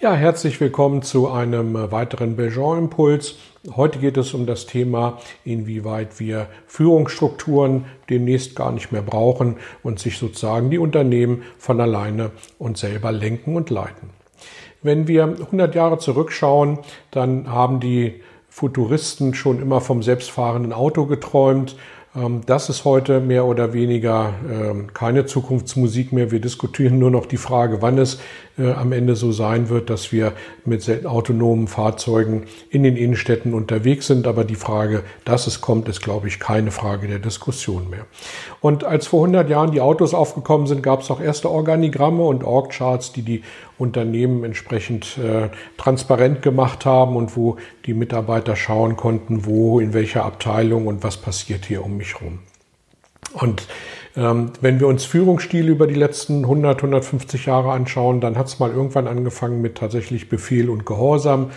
Ja, herzlich willkommen zu einem weiteren Belgian-Impuls. Heute geht es um das Thema, inwieweit wir Führungsstrukturen demnächst gar nicht mehr brauchen und sich sozusagen die Unternehmen von alleine und selber lenken und leiten. Wenn wir 100 Jahre zurückschauen, dann haben die Futuristen schon immer vom selbstfahrenden Auto geträumt das ist heute mehr oder weniger ähm, keine Zukunftsmusik mehr. Wir diskutieren nur noch die Frage, wann es äh, am Ende so sein wird, dass wir mit autonomen Fahrzeugen in den Innenstädten unterwegs sind. Aber die Frage, dass es kommt, ist, glaube ich, keine Frage der Diskussion mehr. Und als vor 100 Jahren die Autos aufgekommen sind, gab es auch erste Organigramme und Org-Charts, die die Unternehmen entsprechend äh, transparent gemacht haben und wo die Mitarbeiter schauen konnten, wo, in welcher Abteilung und was passiert hier um mich rum. Und ähm, wenn wir uns Führungsstile über die letzten 100, 150 Jahre anschauen, dann hat es mal irgendwann angefangen mit tatsächlich Befehl und Gehorsam.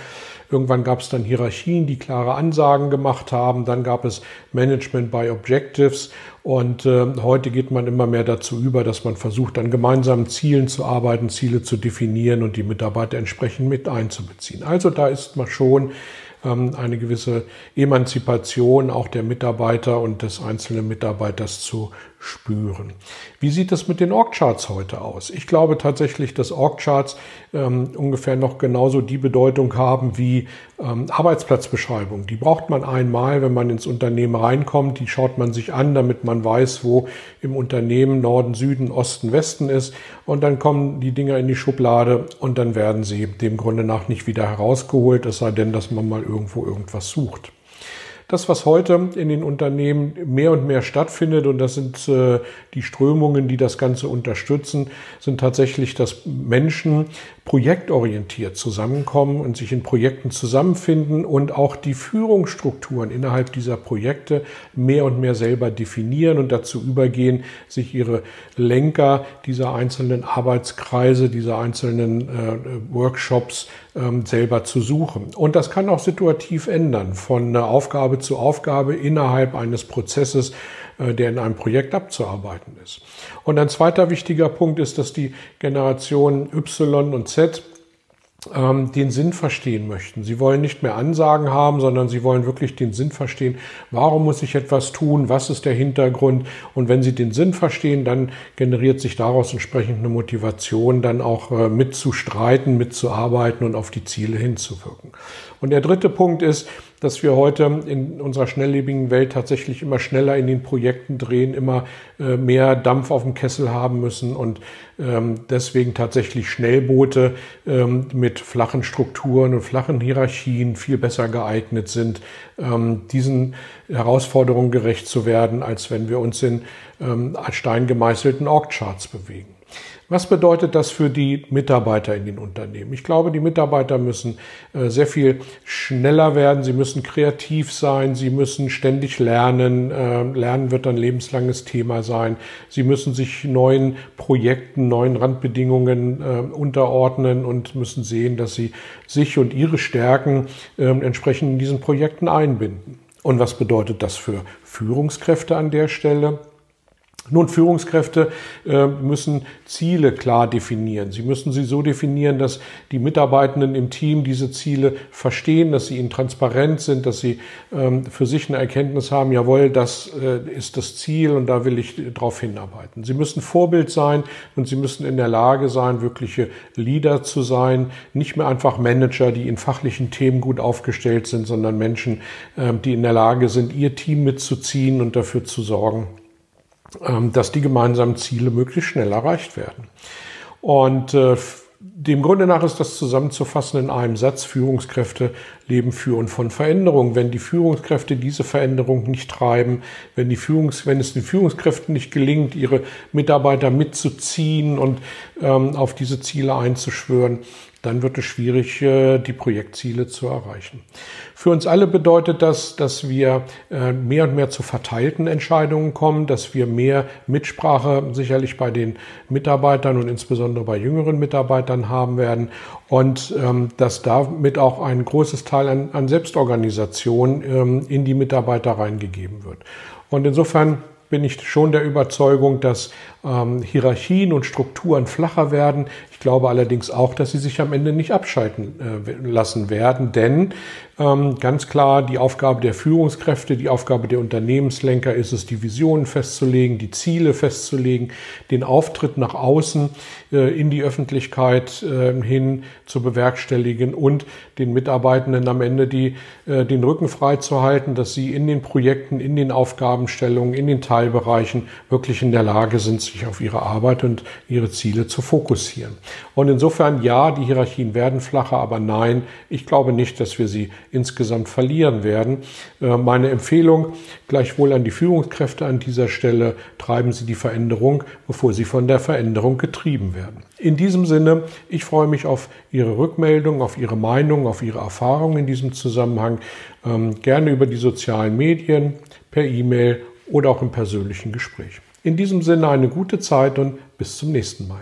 Irgendwann gab es dann Hierarchien, die klare Ansagen gemacht haben. Dann gab es Management by Objectives. Und äh, heute geht man immer mehr dazu über, dass man versucht, an gemeinsamen Zielen zu arbeiten, Ziele zu definieren und die Mitarbeiter entsprechend mit einzubeziehen. Also da ist man schon eine gewisse Emanzipation auch der Mitarbeiter und des einzelnen Mitarbeiters zu spüren. Wie sieht es mit den Org-Charts heute aus? Ich glaube tatsächlich, dass Org-Charts ähm, ungefähr noch genauso die Bedeutung haben wie ähm, Arbeitsplatzbeschreibung. Die braucht man einmal, wenn man ins Unternehmen reinkommt. Die schaut man sich an, damit man weiß, wo im Unternehmen Norden, Süden, Osten, Westen ist. Und dann kommen die Dinger in die Schublade und dann werden sie dem Grunde nach nicht wieder herausgeholt, es sei denn, dass man mal irgendwo irgendwas sucht. Das, was heute in den Unternehmen mehr und mehr stattfindet, und das sind äh, die Strömungen, die das Ganze unterstützen, sind tatsächlich, dass Menschen projektorientiert zusammenkommen und sich in Projekten zusammenfinden und auch die Führungsstrukturen innerhalb dieser Projekte mehr und mehr selber definieren und dazu übergehen, sich ihre Lenker dieser einzelnen Arbeitskreise, dieser einzelnen äh, Workshops ähm, selber zu suchen. Und das kann auch situativ ändern, von Aufgabe zu Aufgabe innerhalb eines Prozesses, äh, der in einem Projekt abzuarbeiten ist. Und ein zweiter wichtiger Punkt ist, dass die Generation Y und Z ähm, den Sinn verstehen möchten. Sie wollen nicht mehr Ansagen haben, sondern sie wollen wirklich den Sinn verstehen. Warum muss ich etwas tun? Was ist der Hintergrund? Und wenn sie den Sinn verstehen, dann generiert sich daraus entsprechend eine Motivation, dann auch äh, mitzustreiten, mitzuarbeiten und auf die Ziele hinzuwirken. Und der dritte Punkt ist, dass wir heute in unserer schnelllebigen Welt tatsächlich immer schneller in den Projekten drehen, immer äh, mehr Dampf auf dem Kessel haben müssen und ähm, deswegen tatsächlich Schnellboote ähm, mit flachen Strukturen und flachen Hierarchien viel besser geeignet sind, ähm, diesen Herausforderungen gerecht zu werden, als wenn wir uns in steingemeißelten Org-Charts bewegen. Was bedeutet das für die Mitarbeiter in den Unternehmen? Ich glaube, die Mitarbeiter müssen äh, sehr viel schneller werden, sie müssen kreativ sein, sie müssen ständig lernen. Äh, lernen wird ein lebenslanges Thema sein. Sie müssen sich neuen Projekten, neuen Randbedingungen äh, unterordnen und müssen sehen, dass sie sich und ihre Stärken ähm, entsprechend in diesen Projekten einbinden. Und was bedeutet das für Führungskräfte an der Stelle? Nun, Führungskräfte äh, müssen Ziele klar definieren. Sie müssen sie so definieren, dass die Mitarbeitenden im Team diese Ziele verstehen, dass sie ihnen transparent sind, dass sie ähm, für sich eine Erkenntnis haben, jawohl, das äh, ist das Ziel und da will ich darauf hinarbeiten. Sie müssen Vorbild sein und sie müssen in der Lage sein, wirkliche Leader zu sein, nicht mehr einfach Manager, die in fachlichen Themen gut aufgestellt sind, sondern Menschen, ähm, die in der Lage sind, ihr Team mitzuziehen und dafür zu sorgen, dass die gemeinsamen Ziele möglichst schnell erreicht werden. Und äh, dem Grunde nach ist das zusammenzufassen in einem Satz, Führungskräfte leben für und von Veränderung. Wenn die Führungskräfte diese Veränderung nicht treiben, wenn, die Führungs-, wenn es den Führungskräften nicht gelingt, ihre Mitarbeiter mitzuziehen und ähm, auf diese Ziele einzuschwören, dann wird es schwierig, äh, die Projektziele zu erreichen. Für uns alle bedeutet das, dass wir äh, mehr und mehr zu verteilten Entscheidungen kommen, dass wir mehr Mitsprache sicherlich bei den Mitarbeitern und insbesondere bei jüngeren Mitarbeitern haben werden und ähm, dass damit auch ein großes Teil an, Selbstorganisation ähm, in die Mitarbeiter reingegeben wird. Und insofern bin ich schon der Überzeugung, dass ähm, Hierarchien und Strukturen flacher werden. Ich glaube allerdings auch, dass sie sich am Ende nicht abschalten äh, lassen werden, denn ähm, ganz klar die Aufgabe der Führungskräfte, die Aufgabe der Unternehmenslenker ist es, die Visionen festzulegen, die Ziele festzulegen, den Auftritt nach außen äh, in die Öffentlichkeit äh, hin zu bewerkstelligen und den Mitarbeitenden am Ende die, den Rücken frei zu halten, dass sie in den Projekten, in den Aufgabenstellungen, in den Teilbereichen wirklich in der Lage sind, sich auf ihre Arbeit und ihre Ziele zu fokussieren. Und insofern, ja, die Hierarchien werden flacher, aber nein, ich glaube nicht, dass wir sie insgesamt verlieren werden. Äh, meine Empfehlung gleichwohl an die Führungskräfte an dieser Stelle, treiben Sie die Veränderung, bevor Sie von der Veränderung getrieben werden. In diesem Sinne, ich freue mich auf Ihre Rückmeldung, auf Ihre Meinung, auf Ihre Erfahrungen in diesem Zusammenhang. Ähm, gerne über die sozialen Medien, per E-Mail oder auch im persönlichen Gespräch. In diesem Sinne eine gute Zeit und bis zum nächsten Mal.